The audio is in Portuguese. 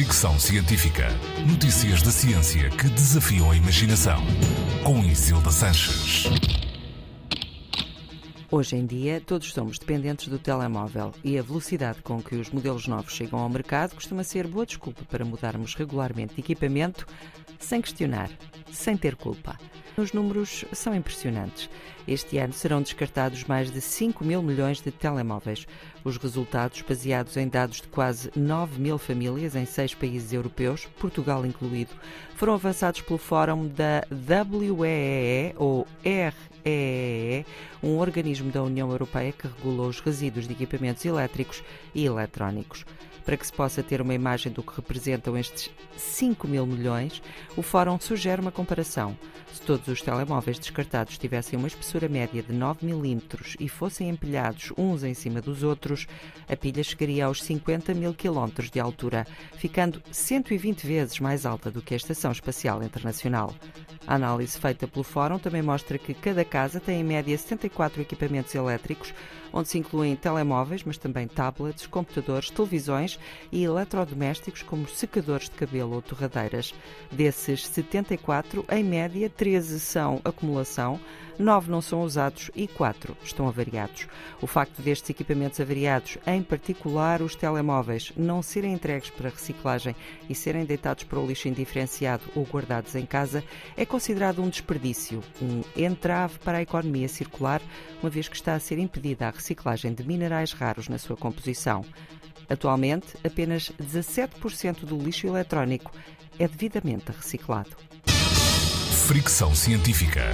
Fricção Científica. Notícias da ciência que desafiam a imaginação. Com Isilda Sanches. Hoje em dia, todos somos dependentes do telemóvel e a velocidade com que os modelos novos chegam ao mercado costuma ser boa desculpa para mudarmos regularmente de equipamento sem questionar, sem ter culpa. Os números são impressionantes. Este ano serão descartados mais de 5 mil milhões de telemóveis. Os resultados, baseados em dados de quase 9 mil famílias em seis países europeus, Portugal incluído, foram avançados pelo Fórum da WEEE ou REE, um organismo da União Europeia que regula os resíduos de equipamentos elétricos e eletrónicos. Para que se possa ter uma imagem do que representam estes 5 mil milhões, o Fórum sugere uma comparação. Se todos os telemóveis descartados tivessem uma espessura média de 9 milímetros e fossem empilhados uns em cima dos outros, a pilha chegaria aos 50 mil quilómetros de altura, ficando 120 vezes mais alta do que a Estação Espacial Internacional. A análise feita pelo Fórum também mostra que cada casa tem em média 74 equipamentos elétricos, onde se incluem telemóveis, mas também tablets, computadores, televisões e eletrodomésticos como secadores de cabelo ou torradeiras. Desses 74, em média, 13 são acumulação, 9 não são usados e 4 estão avariados. O facto destes equipamentos avariados, em particular os telemóveis, não serem entregues para reciclagem e serem deitados para o lixo indiferenciado ou guardados em casa, é considerado um desperdício, um entrave para a economia circular, uma vez que está a ser impedida a reciclagem de minerais raros na sua composição. Atualmente, apenas 17% do lixo eletrónico é devidamente reciclado. Fricção Científica.